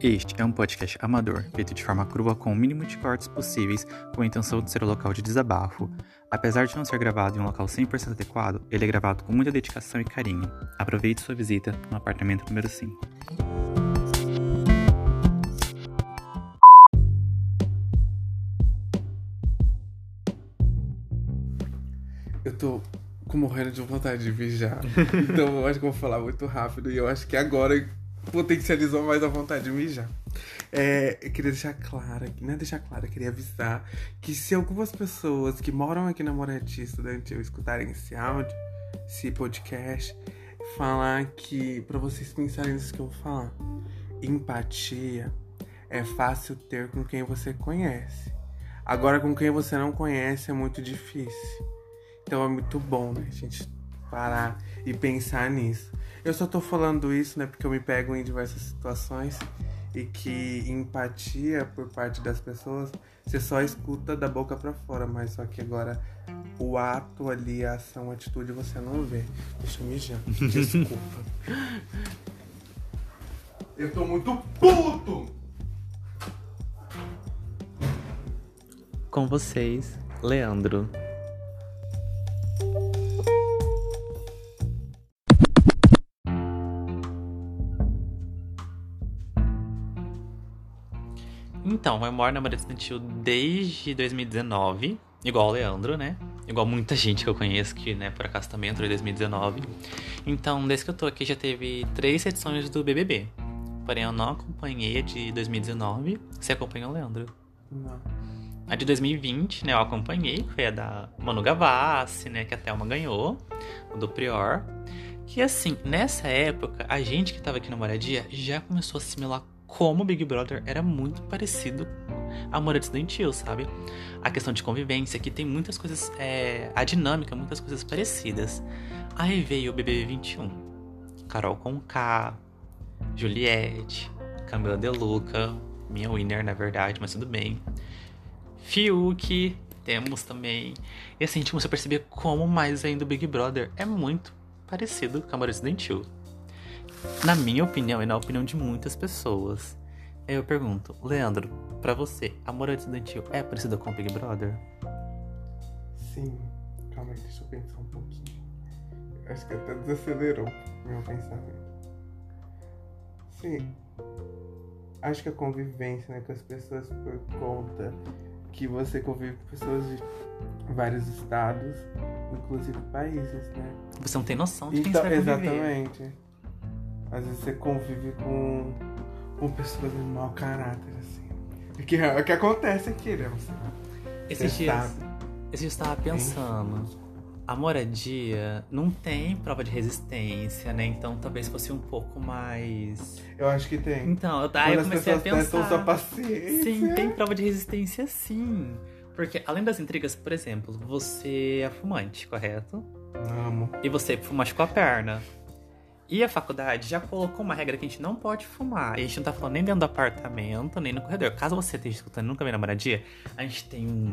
Este é um podcast amador, feito de forma crua com o mínimo de cortes possíveis, com a intenção de ser o um local de desabafo. Apesar de não ser gravado em um local 100% adequado, ele é gravado com muita dedicação e carinho. Aproveite sua visita no apartamento número 5. Eu tô com morrendo de vontade de mijar. então eu acho que eu vou falar muito rápido e eu acho que agora potencializou mais a vontade de mijar. É, eu queria deixar claro, não é deixar claro, eu queria avisar que se algumas pessoas que moram aqui na Moretti Estudantil escutarem esse áudio, esse podcast, falar que, para vocês pensarem nisso que eu vou falar, empatia é fácil ter com quem você conhece. Agora, com quem você não conhece é muito difícil. Então é muito bom, né, gente parar e pensar nisso. Eu só tô falando isso, né, porque eu me pego em diversas situações e que empatia por parte das pessoas você só escuta da boca para fora, mas só que agora o ato ali, a ação, a atitude você não vê. Deixa eu mijar. Desculpa. eu tô muito puto! Com vocês, Leandro. Então, eu moro na Moreira Estudantil desde 2019, igual o Leandro, né? Igual muita gente que eu conheço que, né, por acaso também entrou em 2019. Então, desde que eu tô aqui já teve três edições do BBB. Porém, eu não acompanhei a de 2019. Você acompanhou, Leandro? Não. A de 2020, né, eu acompanhei, foi a da Manu Gavassi, né, que a Thelma ganhou, o do Prior. Que assim, nessa época, a gente que tava aqui na moradia já começou a assimilar como o Big Brother era muito parecido a Moreira Estudantil, sabe? A questão de convivência, que tem muitas coisas, é, a dinâmica, muitas coisas parecidas. Aí veio o BBB 21, Carol Conká, Juliette, Camila De Luca, minha winner na verdade, mas tudo bem. Fiuk, temos também. E assim, a gente começou a perceber como mais ainda o Big Brother é muito parecido com a Moreira Estudantil. Na minha opinião e na opinião de muitas pessoas, eu pergunto, Leandro, para você, a moral estudantil é parecida com o Big Brother? Sim. Calma aí, deixa eu pensar um pouquinho. Acho que até desacelerou meu pensamento. Sim. Acho que a convivência né, com as pessoas por conta que você convive com pessoas de vários estados, inclusive países, né? Você não tem noção de quem Então, você vai conviver. exatamente. Às vezes você convive com, com pessoas de mau caráter, assim. O que, o que acontece aqui, né? Você, Esses você dias, sabe. esses dias eu tava pensando, a moradia não tem prova de resistência, né? Então talvez fosse um pouco mais. Eu acho que tem. Então, eu, aí eu as comecei a pensar. sua paciência. Sim, tem prova de resistência sim. Porque além das intrigas, por exemplo, você é fumante, correto? Amo. E você machucou a perna. E a faculdade já colocou uma regra que a gente não pode fumar. E a gente não tá falando nem dentro do apartamento, nem no corredor. Caso você esteja escutando nunca veio na moradia, a gente tem um,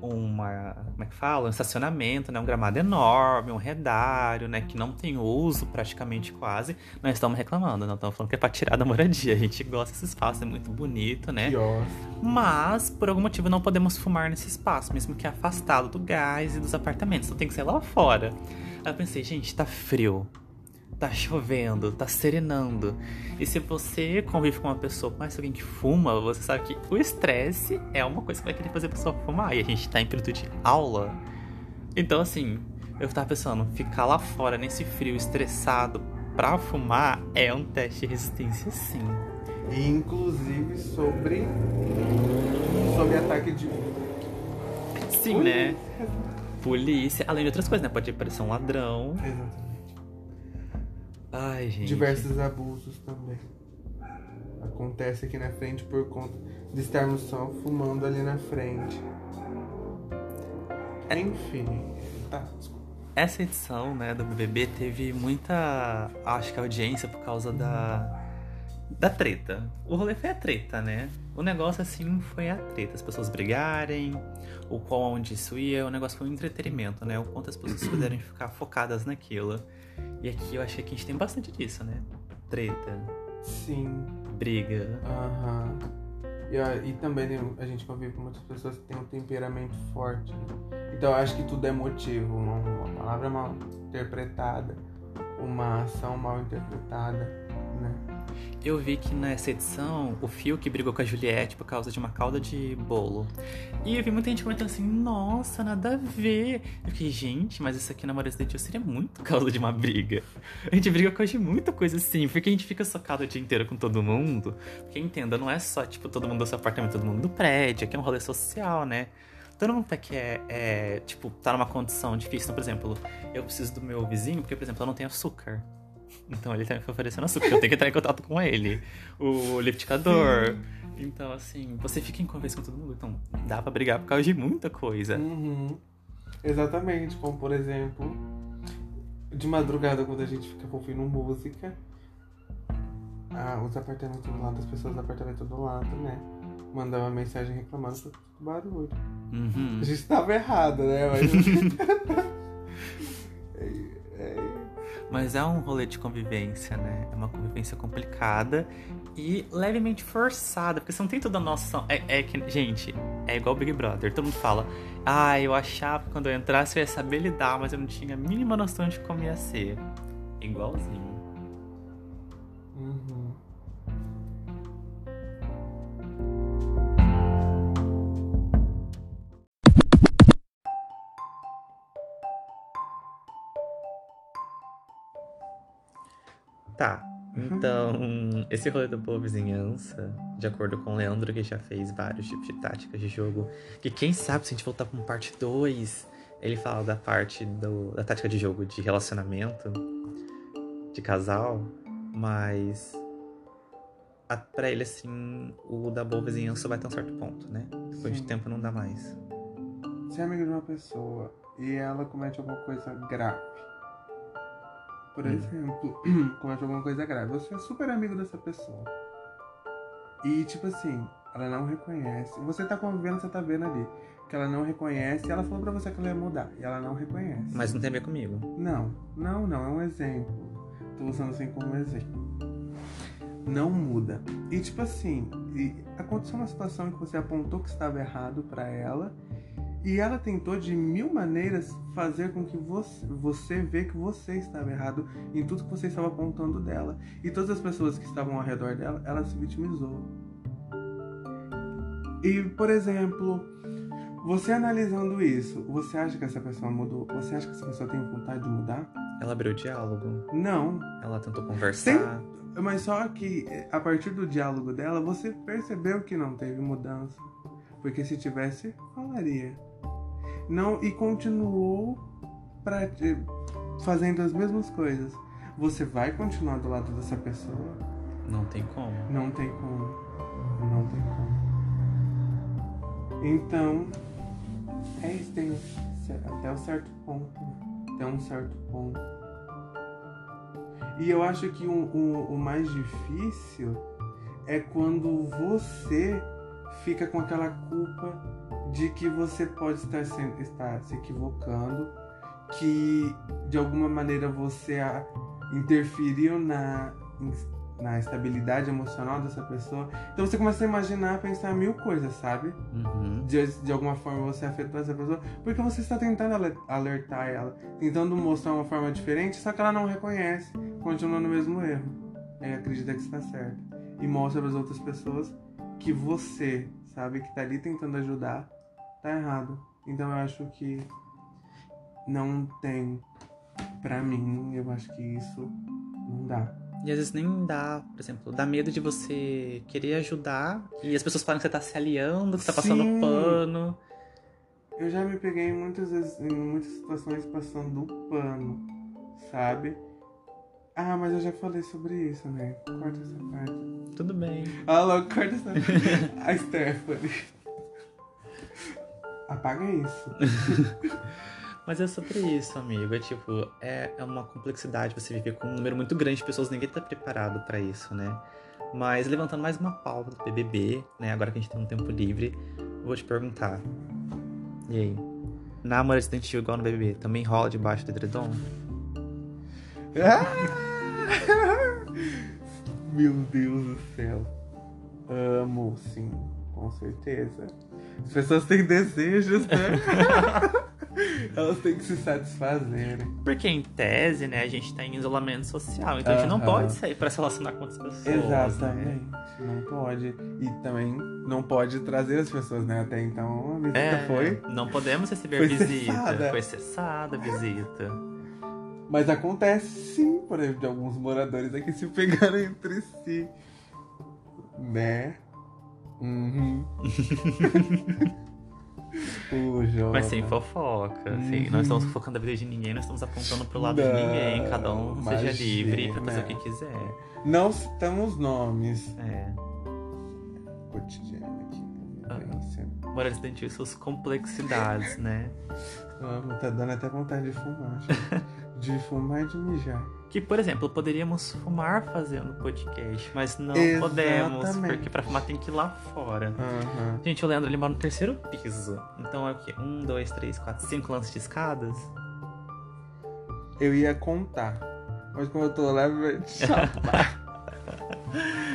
uma. Como é que fala? Um estacionamento, né? Um gramado enorme, um redário, né? Que não tem uso praticamente quase. Nós estamos reclamando, não estamos falando que é pra tirar da moradia. A gente gosta desse espaço, é muito bonito, né? Pior. Mas, por algum motivo, não podemos fumar nesse espaço, mesmo que afastado do gás e dos apartamentos. Então tem que ser lá fora. Aí eu pensei, gente, tá frio. Tá chovendo, tá serenando. E se você convive com uma pessoa, conhece alguém que fuma, você sabe que o estresse é uma coisa que vai querer fazer a pessoa fumar. E a gente tá em período de aula. Então, assim, eu tava pensando, ficar lá fora nesse frio estressado pra fumar é um teste de resistência, sim. Inclusive sobre. Sobre ataque de. Sim, né? Polícia, além de outras coisas, né? Pode parecer um ladrão. Exatamente. Ai, gente. Diversos abusos também. Acontece aqui na frente por conta de estarmos só fumando ali na frente. Enfim. Tá, desculpa. Essa edição, né, do BBB teve muita, acho que audiência por causa da da treta. O rolê foi a treta, né? O negócio assim foi a treta, as pessoas brigarem, o qual onde isso ia, o negócio foi um entretenimento, né? O quanto as pessoas puderam ficar focadas naquilo. E aqui eu achei que a gente tem bastante disso, né? Treta. Sim. Briga. Aham. E, a- e também tem- a gente convive com muitas pessoas que têm um temperamento forte. né? Então eu acho que tudo é motivo. Uma, uma palavra mal interpretada, uma ação mal interpretada? Eu vi que nessa edição o Fiuk brigou com a Juliette por causa de uma calda de bolo. E eu vi muita gente comentando assim, nossa, nada a ver. Eu fiquei, gente, mas isso aqui na Amor Acidente seria muito causa de uma briga. A gente briga com de muita coisa assim, porque a gente fica socado o dia inteiro com todo mundo. Porque entenda, não é só, tipo, todo mundo do seu apartamento, todo mundo do prédio, aqui é um rolê social, né? Todo mundo tá que é, é, tipo, tá numa condição difícil. Então, por exemplo, eu preciso do meu vizinho, porque, por exemplo, eu não tenho açúcar. Então ele tá me oferecendo açúcar, eu tenho que entrar em contato com ele. O liquidificador. Então, assim, você fica em conversa com todo mundo. Então, dá pra brigar por causa de muita coisa. Uhum. Exatamente, como por exemplo, de madrugada quando a gente fica ouvindo música, ah, os apartamentos do lado, as pessoas do apartamento do lado, né? Mandam uma mensagem reclamando do barulho. Uhum. A gente tava errado, né? Mas... Mas é um rolê de convivência, né? É uma convivência complicada e levemente forçada, porque você não tem toda a noção. É, é que, gente, é igual Big Brother. Todo mundo fala, ah, eu achava que quando eu entrasse eu ia saber lidar, mas eu não tinha a mínima noção de como ia ser. Igualzinho. Tá. Então, esse rolê da boa vizinhança, de acordo com o Leandro, que já fez vários tipos de táticas de jogo, que quem sabe se a gente voltar pra um parte 2, ele fala da parte do, da tática de jogo de relacionamento, de casal, mas a, pra ele, assim, o da boa vizinhança vai até um certo ponto, né? Depois de Sim. tempo não dá mais. Você é amigo de uma pessoa e ela comete alguma coisa grave. Por Hum. exemplo, comete alguma coisa grave. Você é super amigo dessa pessoa. E tipo assim, ela não reconhece. Você tá convivendo, você tá vendo ali. Que ela não reconhece e ela falou pra você que ela ia mudar. E ela não reconhece. Mas não tem a ver comigo. Não, não, não, é um exemplo. Tô usando assim como exemplo. Não muda. E tipo assim, aconteceu uma situação em que você apontou que estava errado pra ela e ela tentou de mil maneiras fazer com que você, você vê que você estava errado em tudo que você estava apontando dela. E todas as pessoas que estavam ao redor dela, ela se vitimizou. E, por exemplo, você analisando isso, você acha que essa pessoa mudou? Você acha que essa pessoa tem vontade de mudar? Ela abriu diálogo, Não. ela tentou conversar. Mas só que a partir do diálogo dela, você percebeu que não teve mudança. Porque se tivesse, falaria. Não, e continuou pra, fazendo as mesmas coisas. Você vai continuar do lado dessa pessoa? Não tem como. Não tem como. Não tem como. Então, é isso, tem até um certo ponto. Até um certo ponto. E eu acho que o, o, o mais difícil é quando você fica com aquela culpa de que você pode estar, sendo, estar se equivocando, que de alguma maneira você interferiu na, na estabilidade emocional dessa pessoa. Então você começa a imaginar, pensar mil coisas, sabe? Uhum. de, de alguma forma você afetou essa pessoa, porque você está tentando ale- alertar ela, tentando mostrar uma forma diferente, só que ela não reconhece, continua no mesmo erro. Aí acredita que está certo. E mostra para as outras pessoas que você, sabe, que está ali tentando ajudar, tá errado. Então eu acho que não tem, pra mim, eu acho que isso não dá. E às vezes nem dá, por exemplo, dá medo de você querer ajudar e as pessoas falam que você tá se aliando, que tá passando Sim. pano. Eu já me peguei muitas vezes em muitas situações passando pano, sabe? Ah, mas eu já falei sobre isso, né? Corta essa parte. Tudo bem. Ah, logo, corta essa A Stephanie. Apaga isso. Mas é sobre isso, amigo. É tipo, é, é uma complexidade você viver com um número muito grande de pessoas, ninguém tá preparado pra isso, né? Mas levantando mais uma pauta do BBB, né? Agora que a gente tem um tempo livre, eu vou te perguntar. E aí? Na Amor Acidental igual no BBB, também rola debaixo do edredom? Meu Deus do céu. Amo, sim, com certeza. As pessoas têm desejos, né? Elas têm que se satisfazerem. Porque em tese, né, a gente tá em isolamento social, então a gente não pode sair pra se relacionar com outras pessoas. Né? Exatamente. Não pode. E também não pode trazer as pessoas, né? Até então a visita É, foi. não podemos receber Foi visita. cessada. Foi cessada a visita. Mas acontece sim, por exemplo, de alguns moradores aqui se pegaram entre si. Né? Uhum. Mas sem fofoca. Assim, Uhum. Não estamos fofocando a vida de ninguém, não estamos apontando pro lado de Não, ninguém. Cada um seja imagina. livre pra fazer o que quiser. Não citamos nomes. É. Cotidiano aqui. Ah. vivência. Morar estudantil e suas complexidades, né? Amo, tá dando até vontade de fumar. de fumar e de mijar. Que, por exemplo, poderíamos fumar fazendo podcast, mas não Exatamente. podemos, porque pra fumar tem que ir lá fora. Aham. Gente, o Leandro ele mora no terceiro piso. Então é o quê? Um, dois, três, quatro, cinco lances de escadas? Eu ia contar. Mas como eu tô lá, vai te chamar.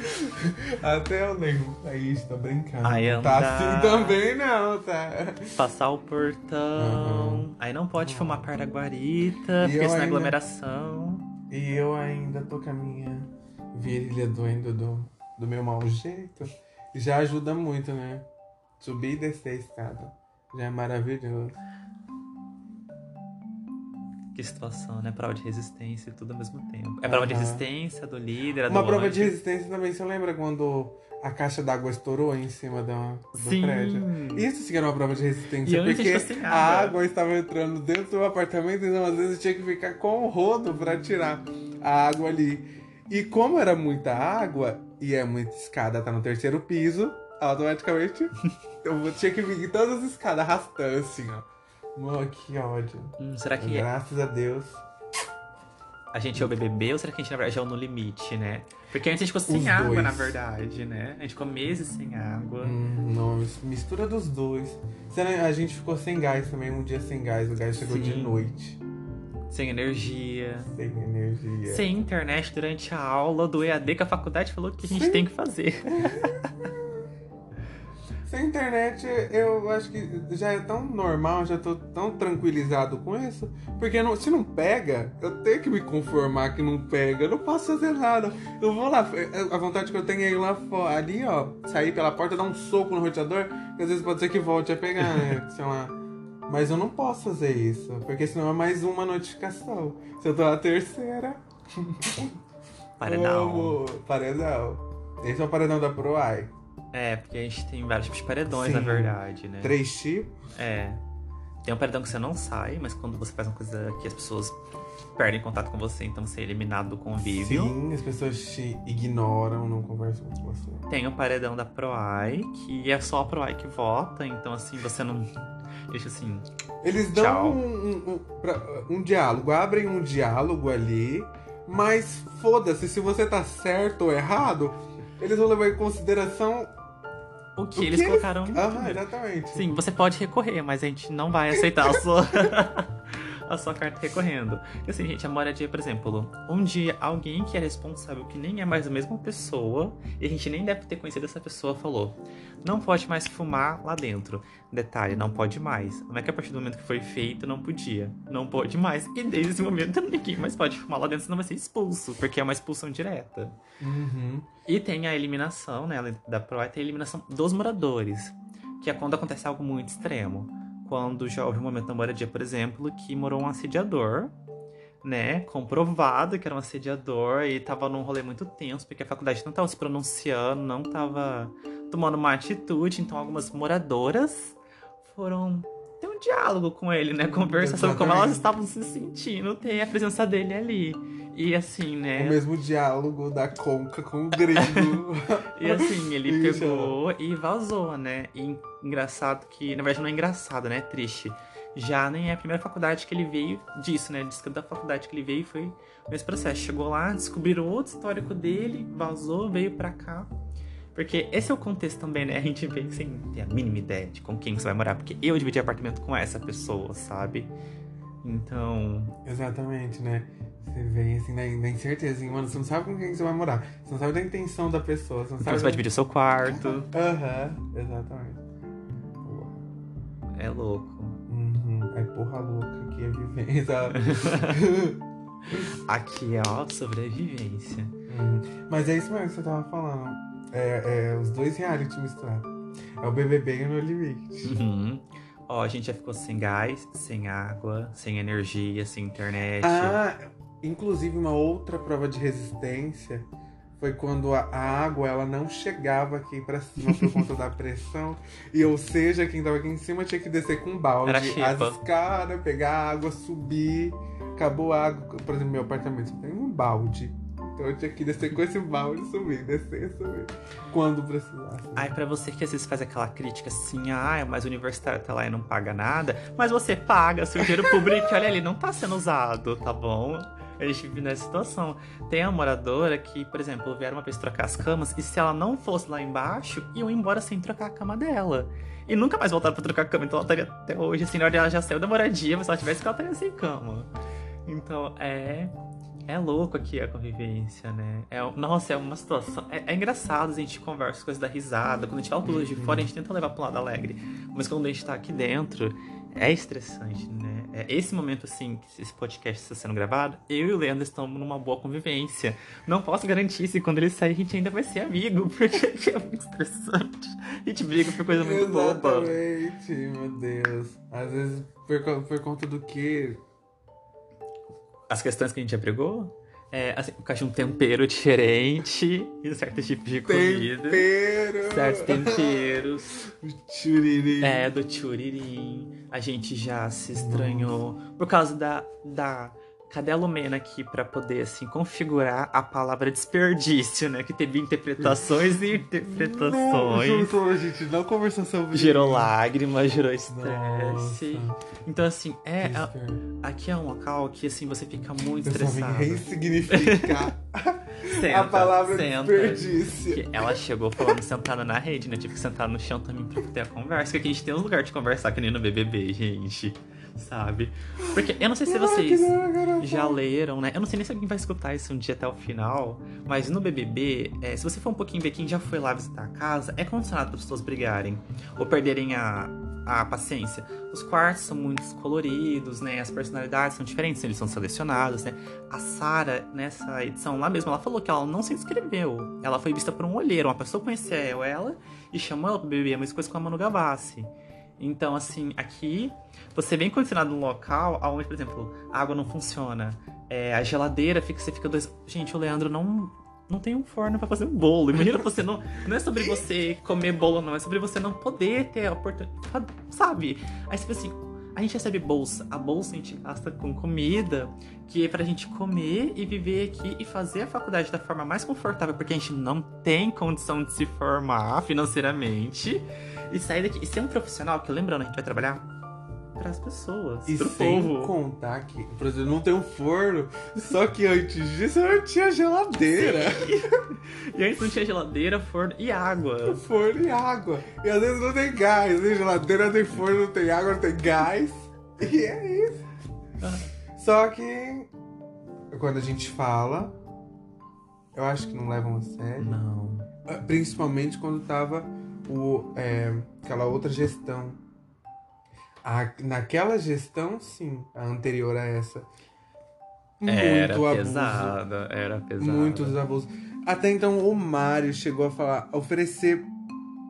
Até eu lembro. Aí, estou brincando. Aí tá assim também não, tá? Passar o portão. Aí não pode fumar perto da guarita, E porque senão é ainda- aglomeração. E eu ainda tô com a minha virilha doendo do, do meu mau jeito. Já ajuda muito, né? Subir e descer a escada. Já é maravilhoso. Que situação, né? Prova de resistência e tudo ao mesmo tempo. É prova de Aham. resistência do líder, Uma do prova anjo. de resistência também. Você lembra quando a caixa d'água estourou em cima do, do Sim. prédio? Isso sim era uma prova de resistência. E porque a água. água estava entrando dentro do apartamento, então às vezes tinha que ficar com o rodo para tirar a água ali. E como era muita água e é muita escada, tá no terceiro piso, automaticamente eu tinha que vir em todas as escadas arrastando assim, ó. Mano, que ódio. Hum, será que Graças a Deus. a gente é o BBB ou será que a gente, na verdade, é o no limite, né? Porque antes a gente ficou sem Os água, dois. na verdade, né? A gente ficou meses sem água. Hum, não, mis- mistura dos dois. A gente ficou sem gás também, um dia sem gás. O gás chegou de Sim. noite. Sem energia. Sem energia. Sem internet durante a aula do EAD que a faculdade falou que a gente Sim. tem que fazer. Internet, eu acho que já é tão normal, já tô tão tranquilizado com isso. Porque não- se não pega, eu tenho que me conformar que não pega. Eu não posso fazer nada. Eu vou lá, a vontade que eu tenho é ir lá fora, ali, ó, sair pela porta, dar um soco no roteador, que às vezes pode ser que volte a pegar, né? Sei lá. Mas eu não posso fazer isso, porque senão é mais uma notificação. Se eu tô na terceira. Paredão. Paredão. Esse é o paredão da ProAI. É, porque a gente tem vários tipos de paredões, Sim. na verdade, né? Três tipos. É. Tem um paredão que você não sai, mas quando você faz uma coisa que as pessoas perdem contato com você, então você é eliminado do convívio. Sim, as pessoas te ignoram, não conversam com você. Tem o paredão da ProAI, que é só a ProAI que vota, então assim, você não. Deixa assim. Eles dão Tchau. um, um, um, um diálogo, abrem um diálogo ali, mas foda-se, se você tá certo ou errado, eles vão levar em consideração. O que O eles que eles- colocaram no Aham, exatamente. Sim, você pode recorrer, mas a gente não vai aceitar a sua, a sua carta recorrendo. E assim, gente, a moradia, por exemplo, um dia alguém que é responsável, que nem é mais a mesma pessoa, e a gente nem deve ter conhecido essa pessoa, falou: não pode mais fumar lá dentro. Detalhe, não pode mais. Não é que a partir do momento que foi feito, não podia. Não pode mais. E desde esse momento ninguém mais pode fumar lá dentro, senão vai ser expulso, porque é uma expulsão direta. Uhum. E tem a eliminação, né? Da PROA tem a eliminação dos moradores. Que é quando acontece algo muito extremo. Quando já houve um momento na moradia, por exemplo, que morou um assediador, né? Comprovado que era um assediador e tava num rolê muito tenso, porque a faculdade não tava se pronunciando, não tava tomando uma atitude. Então algumas moradoras foram ter um diálogo com ele, né? Conversar sobre como elas estavam se sentindo, ter a presença dele ali. E assim, né? O mesmo diálogo da Conca com o gringo. E assim, ele Isso. pegou e vazou, né? E engraçado que, na verdade, não é engraçado, né? É triste. Já nem é a primeira faculdade que ele veio disso, né? Diz que da faculdade que ele veio foi nesse processo. Chegou lá, descobriram outro histórico dele, vazou, veio pra cá. Porque esse é o contexto também, né? A gente veio sem ter a mínima ideia de com quem você vai morar. Porque eu dividi apartamento com essa pessoa, sabe? Então. Exatamente, né? Você vem assim na, na incerteza, assim, mano, você não sabe com quem você vai morar. Você não sabe da intenção da pessoa. Você não Então sabe. você vai dividir o seu quarto. Aham, exatamente. Boa. É louco. Uhum. É porra louca que é vivência. Aqui é, ó, sobrevivência. Uhum. Mas é isso mesmo que você tava falando. É, é os dois reality misturados. É o BBB e o No Limite. Uhum. Ó, a gente já ficou sem gás, sem água, sem energia, sem internet. Ah, inclusive uma outra prova de resistência foi quando a, água ela não chegava aqui pra cima por conta da pressão. E ou seja, quem tava aqui em cima tinha que descer com um balde, as escadas, pegar a água, subir. Acabou a água. Por exemplo, meu apartamento tem um balde. Então eu tinha que descer com esse balde, subir, descer, subir. Quando precisasse. Aí pra você que às vezes faz aquela crítica assim, ah, mas o universitário tá lá e não paga nada, mas você paga, seu dinheiro público, olha ali, não tá sendo usado, tá bom? A gente vive nessa situação. Tem a moradora que, por exemplo, vieram uma vez trocar as camas e se ela não fosse lá embaixo, iam embora sem trocar a cama dela. E nunca mais voltaram pra trocar a cama, então ela estaria até hoje, assim, na hora ela já saiu da moradia, mas se ela tivesse ela estaria sem cama. Então, é. É louco aqui a convivência, né? É, nossa, é uma situação. É, é engraçado, a gente conversa as coisas da risada. Quando a gente fala tudo de fora, a gente tenta levar pro lado alegre. Mas quando a gente tá aqui dentro, é estressante, né? É esse momento, assim, que esse podcast está sendo gravado, eu e o Leandro estamos numa boa convivência. Não posso garantir se quando ele sair a gente ainda vai ser amigo, porque é muito estressante. A gente briga por coisa muito boba. Exatamente, meu Deus. Às vezes, por, por conta do que As questões que a gente já brigou. É, assim, por causa de um tempero diferente e certo tipo de comida. Tempero. Certos temperos. Churiri. É, do churirim. A gente já se estranhou por causa da, da Cadê a Lumena aqui pra poder, assim, configurar a palavra desperdício, né? Que teve interpretações e Não, interpretações. juntou, a gente não conversou sobre Gerou isso. lágrimas, gerou estresse. Então, assim, é. a- aqui é um local que, assim, você fica muito Eu só vim estressado. ressignificar Senta, a palavra senta. desperdício. Que ela chegou falando sentada na rede, né? Tive que sentar no chão também pra ter a conversa. Porque aqui a gente tem um lugar de conversar, que nem no BBB, gente. Sabe? Porque eu não sei se vocês já leram, né? Eu não sei nem se alguém vai escutar isso um dia até o final. Mas no BBB, é, se você for um pouquinho ver quem já foi lá visitar a casa, é condicionado para as pessoas brigarem. Ou perderem a, a paciência. Os quartos são muito coloridos, né? As personalidades são diferentes, eles são selecionados, né? A Sara, nessa edição lá mesmo, ela falou que ela não se inscreveu. Ela foi vista por um olheiro. Uma pessoa conheceu ela e chamou ela pro BBB. A mesma coisa com a Manu Gavassi. Então, assim, aqui você vem condicionado num local onde, por exemplo, a água não funciona. É, a geladeira fica, você fica dois. Gente, o Leandro não. Não tem um forno pra fazer um bolo. Imagina você não. Não é sobre você comer bolo, não. É sobre você não poder ter a oportunidade. Sabe? Aí você assim. A gente recebe bolsa. A bolsa a gente gasta com comida, que é pra gente comer e viver aqui e fazer a faculdade da forma mais confortável, porque a gente não tem condição de se formar financeiramente e sair daqui. E ser um profissional, que lembrando, a gente vai trabalhar pras pessoas, E pro sem povo. contar que, por exemplo, não tem um forno, só que antes disso não tinha geladeira. E antes não tinha geladeira, forno e água. Forno e água. E às vezes não tem gás, não tem geladeira, não tem forno, não tem água, não tem gás. E é isso. Só que quando a gente fala, eu acho que não levam a sério. Não. Principalmente quando tava o, é, aquela outra gestão. A- naquela gestão, sim, a anterior a essa. Era Muito abuso. pesada, era pesada. Muitos abusos. Até então o Mário chegou a falar, a oferecer.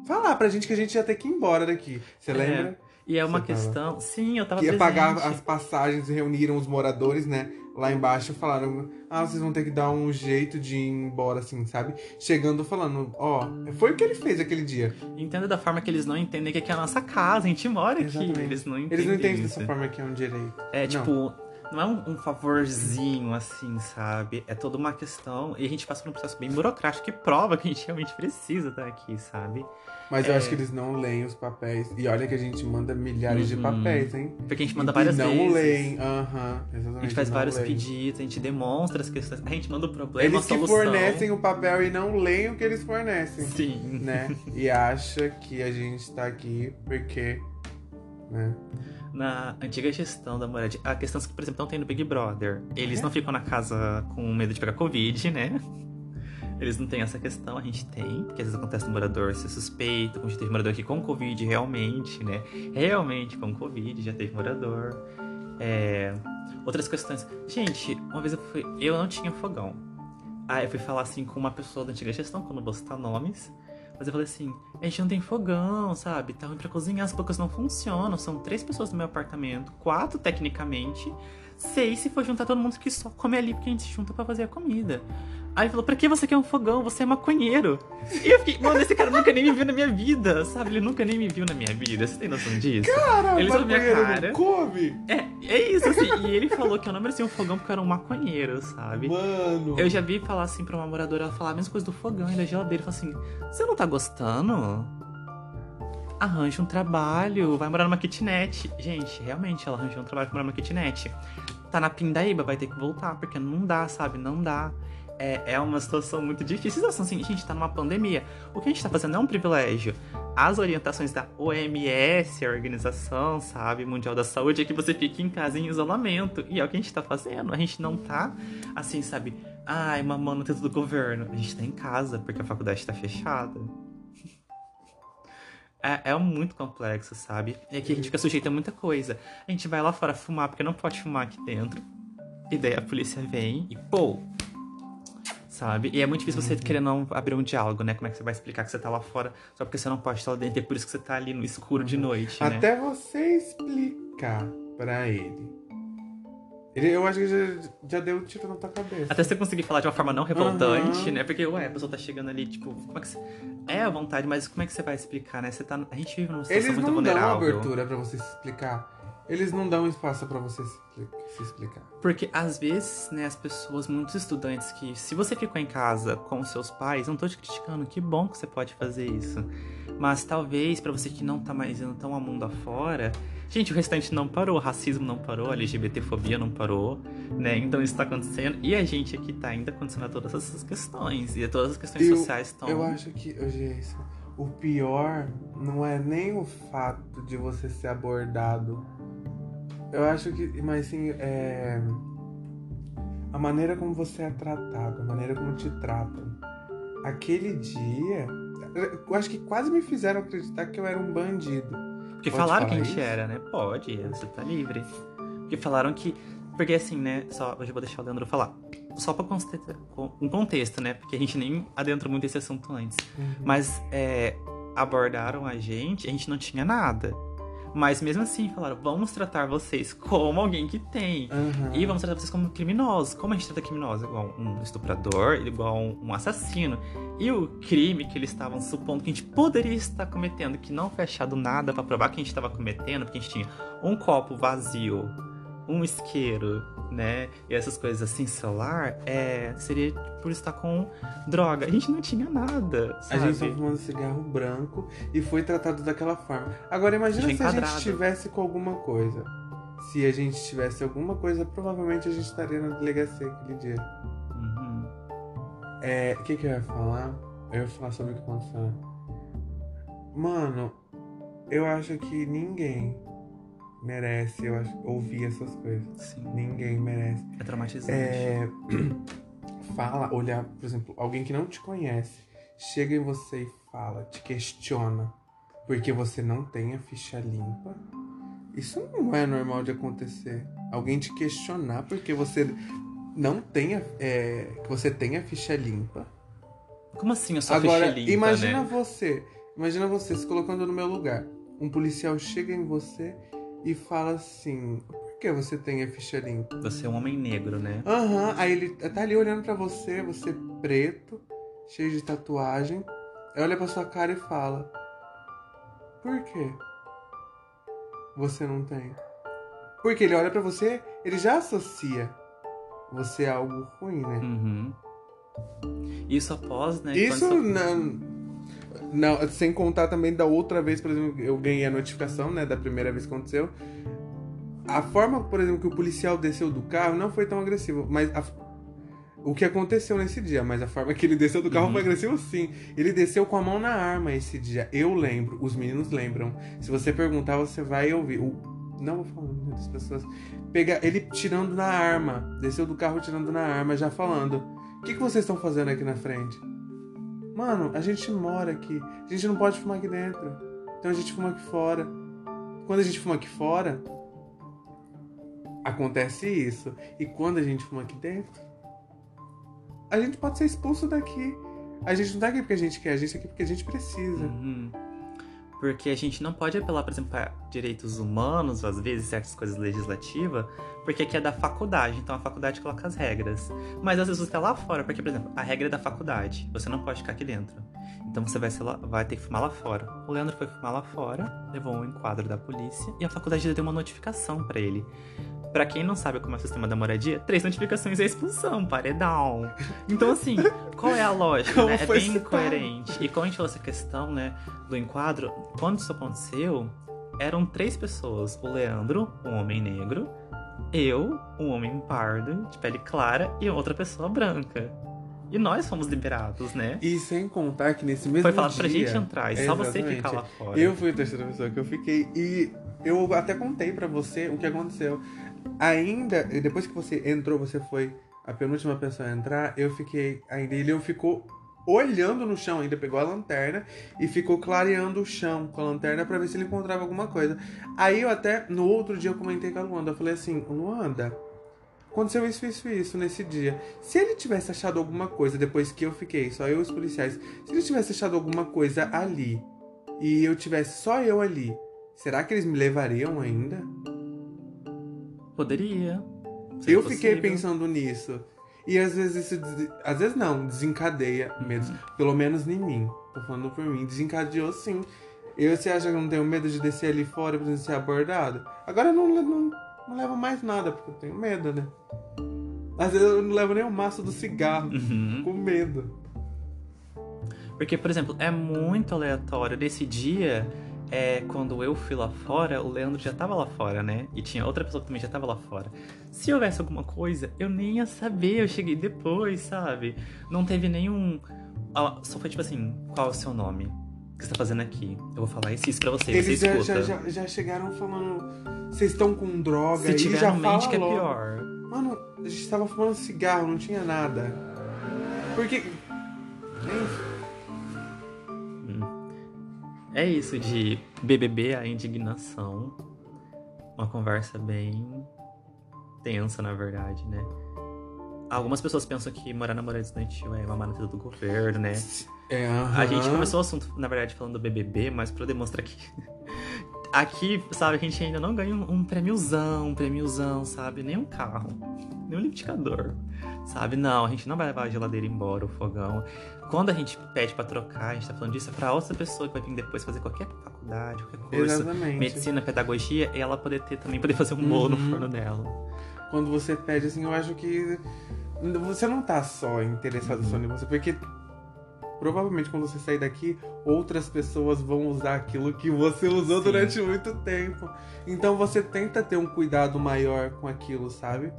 Falar pra gente que a gente ia ter que ir embora daqui. Você É, lembra? E é uma Você tava- questão. Sim, eu tava Que ia presente. pagar as passagens, reuniram os moradores, né? Lá embaixo falaram, ah, vocês vão ter que dar um jeito de ir embora, assim, sabe? Chegando falando, ó, foi o que ele fez aquele dia. Entenda da forma que eles não entendem que aqui é a nossa casa, a gente mora aqui. Exatamente. Eles não entendem. Eles não entendem isso. dessa forma que é um direito. É tipo, não é um, um favorzinho assim, sabe? É toda uma questão. E a gente passa por um processo bem burocrático que prova que a gente realmente precisa estar aqui, sabe? Mas eu É. acho que eles não leem os papéis. E olha que a gente manda milhares de Uhum. papéis, hein? Porque a gente manda E várias não vezes. leem, aham, exatamente. A gente faz não vários leem. pedidos, a gente demonstra as questões. A gente manda o problema, Eles que fornecem o papel e não leem o que eles fornecem. Sim. né? E acha que a gente tá aqui porque né? Na antiga gestão da moradia, a questão que, por exemplo, não tem no Big Brother. Eles É? não ficam na casa com medo de pegar Covid, né? Eles não têm essa questão, a gente tem, porque às vezes acontece do morador ser suspeito, como já teve morador aqui com Covid realmente, né? Realmente com Covid, já teve morador. É, Outras questões. Gente, uma vez eu fui. Eu não tinha fogão. Aí eu fui falar assim com uma pessoa da antiga gestão, que eu vou citar nomes. Mas eu falei assim, a gente não tem fogão, sabe? Tá ruim pra cozinhar, as bocas não funcionam. São três pessoas no meu apartamento, quatro tecnicamente, seis se for juntar todo mundo que só come ali porque a gente se junta pra fazer a comida. Aí ele falou, pra que você quer um fogão? Você é maconheiro. E eu fiquei, mano, esse cara nunca nem me viu na minha vida, sabe? Ele nunca nem me viu na minha vida. Você tem noção disso? Cara, Ele olhou minha cara. não come? É, é isso, assim. E ele falou que eu não merecia um fogão porque eu era um maconheiro, sabe? Mano. Eu já vi falar assim pra uma moradora, ela falar a mesma coisa do fogão e da geladeira. Fala assim: Você não tá gostando? Arranja um trabalho, vai morar numa kitnet. Gente, realmente, ela arranjou um trabalho pra morar numa kitnet. Tá na Pindaíba, vai ter que voltar, porque não dá, sabe? Não dá. É, é uma situação muito difícil. Situação assim, gente, tá numa pandemia. O que a gente tá fazendo é um privilégio. As orientações da OMS, a Organização, sabe, Mundial da Saúde, é que você fique em casa em isolamento. E é o que a gente tá fazendo. A gente não tá, assim, sabe, ai, mamando dentro do governo. A gente tá em casa, porque a faculdade tá fechada. É, é muito complexo, sabe? E aqui a gente fica sujeito a muita coisa. A gente vai lá fora fumar, porque não pode fumar aqui dentro. E daí a polícia vem e pô! Sabe? E é muito difícil você querer não abrir um diálogo, né? Como é que você vai explicar que você tá lá fora só porque você não pode estar lá dentro? E é por isso que você tá ali no escuro de noite, né? Até você explicar pra ele. Ele eu acho que já, já deu um tiro na tua cabeça. Até você conseguir falar de uma forma não revoltante, Aham. né? Porque, ué, a pessoa tá chegando ali, tipo, como é que você. É à vontade, mas como é que você vai explicar, né? Você tá. A gente vive numa situação Eles muito não dão vulnerável. abertura pra você se explicar. Eles não dão espaço pra você se expli- se explicar. Porque às vezes, né, as pessoas, muitos estudantes que, se você ficou em casa com seus pais, não tô te criticando, que bom que você pode fazer isso. Mas talvez pra você que não tá mais indo tão a mundo afora, gente, o restante não parou, o racismo não parou, a LGBTfobia não parou, né? Então isso tá acontecendo e a gente aqui tá ainda acontecendo todas essas questões e todas as questões Eu- sociais estão Eu acho que, ô, Jason, o pior não é nem o fato de você ser abordado. Eu acho que, mas sim, é. A maneira como você é tratado, a maneira como te tratam. Aquele dia. Eu acho que quase me fizeram acreditar que eu era um bandido. Porque Pode falaram que a gente era, né? Pode, você tá livre. Porque falaram que. Porque assim, né? Só, hoje eu vou deixar o Leandro falar. Só com- um contexto, né? Porque a gente nem adentrou muito esse assunto antes. Mas é, abordaram a gente, a gente não tinha nada. Mas mesmo assim, falaram: vamos tratar vocês como alguém que tem. Aham. E vamos tratar vocês como criminosos. Como a gente trata criminosos? Igual um estuprador, igual um, um assassino. E o crime que eles estavam supondo que a gente poderia estar cometendo, que não foi achado nada pra provar que a gente estava cometendo, porque a gente tinha um copo vazio, um isqueiro, né? E essas coisas assim, celular, é, seria por estar com droga. A gente não tinha nada, A sabe? gente tá fumando cigarro branco e foi tratado daquela forma. Agora imagina se a gente estivesse com alguma coisa. Se a gente tivesse alguma coisa, provavelmente a gente estaria na delegacia aquele dia. Uhum. É, o que que eu ia falar? Eu ia falar sobre o que aconteceu. Mano, eu acho que ninguém merece eu acho, ouvir essas coisas. Sim, Ninguém merece. é traumatizante. É, fala, olhar, por exemplo, alguém que não te conhece, chega em você e fala, te questiona, porque você não tem a ficha limpa. Isso não é normal de acontecer. Alguém te questionar porque você não tem a, é, você tem a ficha limpa. Como assim a sua Agora, ficha limpa, imagina né? você, imagina você se colocando no meu lugar. Um policial chega em você e fala assim: "Por que você tem a ficha limpa?" Você é um homem negro, né? Aham, aí ele tá ali olhando pra você, você preto, cheio de tatuagem. Aí olha pra sua cara e fala: Por quê? Você não tem. Porque ele olha pra você, ele já associa você a algo ruim, né? Uhum. Isso após, né? Isso quando- não, não. Sem contar também da outra vez, por exemplo, eu ganhei a notificação, né? Da primeira vez que aconteceu. A forma, por exemplo, que o policial desceu do carro não foi tão agressivo, mas a- o que aconteceu nesse dia, mas a forma que ele desceu do carro Uhum. foi agressivo sim. Ele desceu com a mão na arma esse dia. Eu lembro, os meninos lembram. Se você perguntar, você vai ouvir. O, não vou falar o nome das pessoas. Pega ele tirando na arma. Desceu do carro tirando na arma, já falando. O que, que vocês estão fazendo aqui na frente? Mano, a gente mora aqui. A gente não pode fumar aqui dentro. Então a gente fuma aqui fora. Quando a gente fuma aqui fora, acontece isso. E quando a gente fuma aqui dentro, a gente pode ser expulso daqui. A gente não tá aqui porque a gente quer, a gente tá aqui porque a gente precisa. Uhum. Porque a gente não pode apelar, por exemplo, para direitos humanos, às vezes, certas coisas legislativas, porque aqui é da faculdade, então a faculdade coloca as regras. Mas às vezes você tá lá fora, porque, por exemplo, a regra é da faculdade, você não pode ficar aqui dentro. Então você vai, lá- vai ter que fumar lá fora. O Leandro foi fumar lá fora, levou um enquadro da polícia e a faculdade deu uma notificação pra ele. Pra quem não sabe como é o sistema da moradia, três notificações é expulsão, paredão. Então, assim, qual é a lógica, né? É bem citado. incoerente. E como a gente falou essa questão, né, do enquadro, quando isso aconteceu, eram três pessoas. O Leandro, um homem negro, eu, um homem pardo, de pele clara, e outra pessoa branca. E nós fomos liberados, né? E sem contar que nesse mesmo Foi falado dia... pra gente entrar, e só você ficar lá fora. Eu fui a terceira pessoa que eu fiquei. E eu até contei pra você o que aconteceu. Ainda, depois que você entrou, você foi a penúltima pessoa a entrar, eu fiquei ainda. Ele ficou olhando no chão, ainda pegou a lanterna e ficou clareando o chão com a lanterna pra ver se ele encontrava alguma coisa. Aí eu até, no outro dia, eu comentei com a Luanda. Eu falei assim: Luanda, aconteceu isso, isso, isso nesse dia. Se ele tivesse achado alguma coisa depois que eu fiquei, só eu e os policiais, se ele tivesse achado alguma coisa ali e eu tivesse só eu ali, será que eles me levariam ainda? Poderia. Eu fiquei possível. pensando nisso. E às vezes isso. des- Às vezes não, desencadeia Uhum. medos. Pelo menos em mim. Tô falando por mim. Desencadeou sim. Eu, você acha que eu não tenho medo de descer ali fora pra ser abordado? Agora eu não, não, não levo mais nada, porque eu tenho medo, né? Às vezes eu não levo nem o maço do cigarro. Uhum. Com medo. Porque, por exemplo, é muito aleatório. Nesse dia, é, quando eu fui lá fora, o Leandro já tava lá fora, né? E tinha outra pessoa que também já tava lá fora. Se houvesse alguma coisa, eu nem ia saber. Eu cheguei depois, sabe? Não teve nenhum. Ah, Só foi tipo assim: qual é o seu nome? O que você tá fazendo aqui? Eu vou falar isso, isso pra você. Eles você já, escuta. já, já, já chegaram falando. Vocês estão com droga Se tiver já mente que é logo. pior. Mano, a gente tava fumando cigarro, não tinha nada. Porque. Enfim. É isso de BBB, a indignação. Uma conversa bem tensa, na verdade, né? Algumas pessoas pensam que morar na moradia estudantil é uma maravilha do governo, né? É, A gente começou o assunto, na verdade, falando do BBB, mas pra demonstrar que aqui, sabe, a gente ainda não ganha um, um prêmiozão, um prêmiozão, sabe? Nem um carro, nem um liquidificador, sabe? Não, a gente não vai levar a geladeira embora, o fogão. Quando a gente pede pra trocar, a gente tá falando disso, é pra outra pessoa que vai vir depois fazer qualquer faculdade, qualquer curso, Exatamente. medicina, pedagogia, e ela poder ter também poder fazer um bolo Uhum. no forno dela. Quando você pede, assim, eu acho que. Você não tá só interessado só em você, porque. Provavelmente quando você sair daqui, outras pessoas vão usar aquilo que você usou Sim. durante muito tempo. Então você tenta ter um cuidado maior com aquilo, sabe?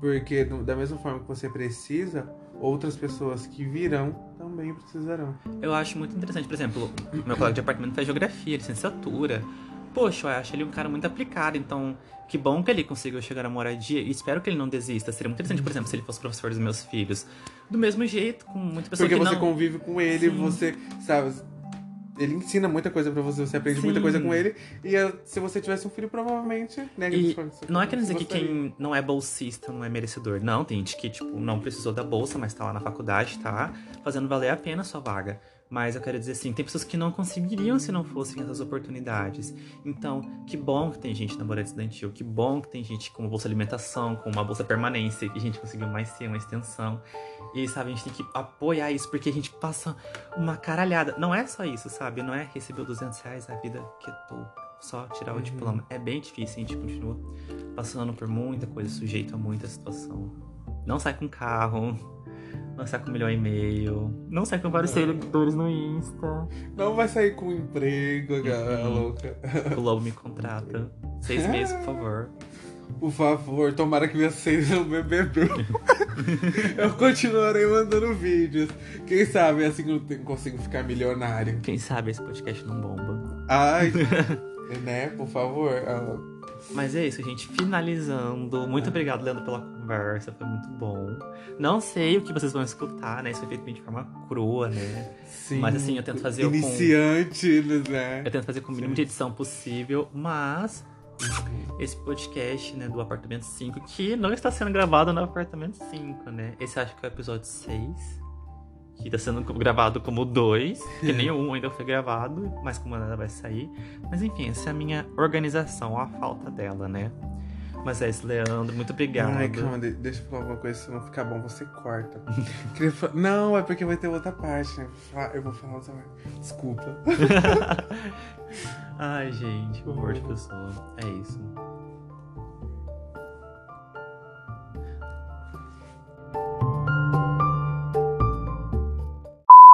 Porque da mesma forma que você precisa, outras pessoas que virão também precisarão. Eu acho muito interessante, por exemplo, meu colega de apartamento faz geografia, licenciatura. Poxa, eu acho ele um cara muito aplicado, então que bom que ele conseguiu chegar à moradia e espero que ele não desista. Seria muito interessante, por exemplo, se ele fosse professor dos meus filhos. Do mesmo jeito, com muita pessoa Porque que você não... convive com ele, Sim. você, sabe, ele ensina muita coisa pra você, você aprende muita Sim. coisa com ele. E eh, se você tivesse um filho, provavelmente, né? E não é querendo dizer que quem não é bolsista não é merecedor. Não, tem gente que, tipo, não precisou da bolsa, mas tá lá na faculdade, tá fazendo valer a pena a sua vaga. Mas eu quero dizer assim, tem pessoas que não conseguiriam se não fossem essas oportunidades. Então, que bom que tem gente na moradia estudantil, que bom que tem gente com uma bolsa alimentação, com uma bolsa permanência, que a gente conseguiu mais ser uma extensão. E, sabe, a gente tem que apoiar isso, porque a gente passa uma caralhada. Não é só isso, sabe? Não é receber 200 reais a vida tô só tirar o Uhum. diploma. É bem difícil, a gente continua passando por muita coisa, sujeito a muita situação. Não sai com carro, não sai com um milhão e meio, não sai com vários Não. seguidores no Insta. Não vai sair com emprego, cara, Uhum. louca. O Lobo me contrata. Seis meses, por favor. Por favor, tomara que minha seja o BBB. eu continuarei mandando vídeos. Quem sabe assim eu consigo ficar milionário. Quem sabe esse podcast não bomba. Ai, né? Por favor. Mas é isso, gente. Finalizando. Muito obrigado, Leandro, pela conversa. Foi muito bom. Não sei o que vocês vão escutar, né? Isso foi feito de forma crua, né? sim. Mas assim, eu tento fazer o com- Iniciante, né? Eu tento fazer com o mínimo de edição possível, mas esse podcast, né, do Apartamento 5, que não está sendo gravado no Apartamento 5, né? Esse acho que é o episódio 6, que está sendo gravado como 2, que nem 1 ainda foi gravado, mas como nada vai sair. Mas enfim, essa é a minha organização, a falta dela, né? Mas é isso, Leandro, muito obrigado. Ai, calma, de- deixa eu falar alguma coisa, se não ficar bom, você corta. Não, é porque vai ter outra parte, né? Eu vou falar- Eu vou falar outra parte. Desculpa. Ai, gente, que horror de pessoa. É isso.